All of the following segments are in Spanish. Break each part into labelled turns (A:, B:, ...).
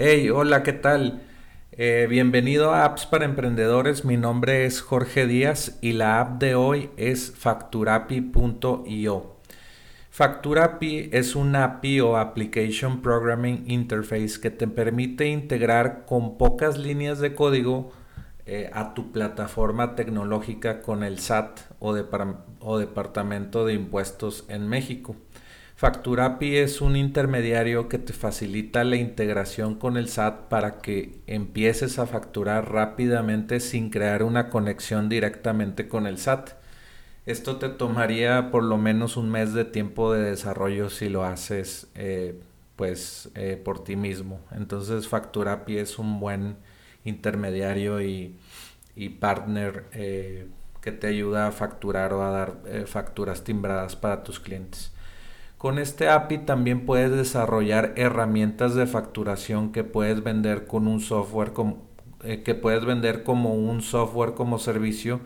A: Hey, hola, ¿qué tal? Eh, bienvenido a Apps para Emprendedores. Mi nombre es Jorge Díaz y la app de hoy es facturapi.io. Facturapi es un API o Application Programming Interface que te permite integrar con pocas líneas de código eh, a tu plataforma tecnológica con el SAT o Departamento de Impuestos en México. Facturapi es un intermediario que te facilita la integración con el SAT para que empieces a facturar rápidamente sin crear una conexión directamente con el SAT. Esto te tomaría por lo menos un mes de tiempo de desarrollo si lo haces eh, pues eh, por ti mismo. Entonces Facturapi es un buen intermediario y, partner eh, que te ayuda a facturar o a dar facturas timbradas para tus clientes. Con este API también puedes desarrollar herramientas de facturación que puedes vender con un software como, eh, que puedes vender como un software como servicio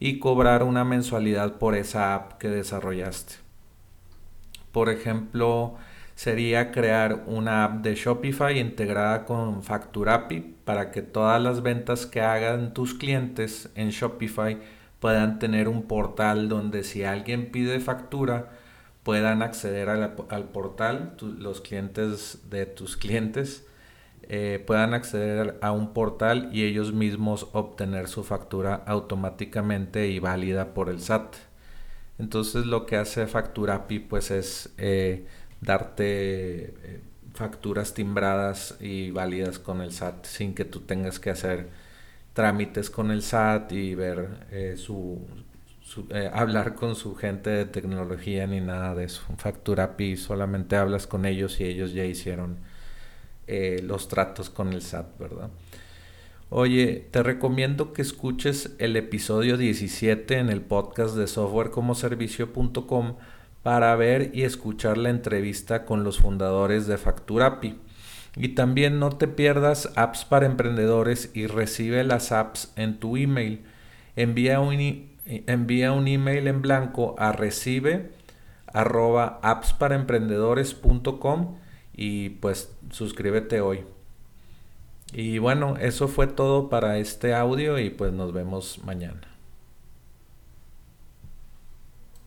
A: y cobrar una mensualidad por esa app que desarrollaste. Por ejemplo, sería crear una app de Shopify integrada con FacturAPI para que todas las ventas que hagan tus clientes en Shopify puedan tener un portal donde si alguien pide factura, puedan acceder al portal, los clientes de tus clientes eh, puedan acceder a un portal y ellos mismos obtener su factura automáticamente y válida por el SAT. Entonces lo que hace Facturapi pues es eh, darte eh, facturas timbradas y válidas con el SAT sin que tú tengas que hacer trámites con el SAT y ver su, eh, hablar con su gente de tecnología ni nada de eso. Factura Pi solamente hablas con ellos y ellos ya hicieron eh, los tratos con el SAT, ¿verdad? Oye, te recomiendo que escuches el episodio 17 en el podcast de softwarecomoservicio.com para ver y escuchar la entrevista con los fundadores de Facturapi. Y también no te pierdas apps para emprendedores y recibe las apps en tu email. Envía un, envía un email en blanco a recibe arroba appsparaemprendedores.com y pues suscríbete hoy. Y bueno, eso fue todo para este audio y pues nos vemos mañana.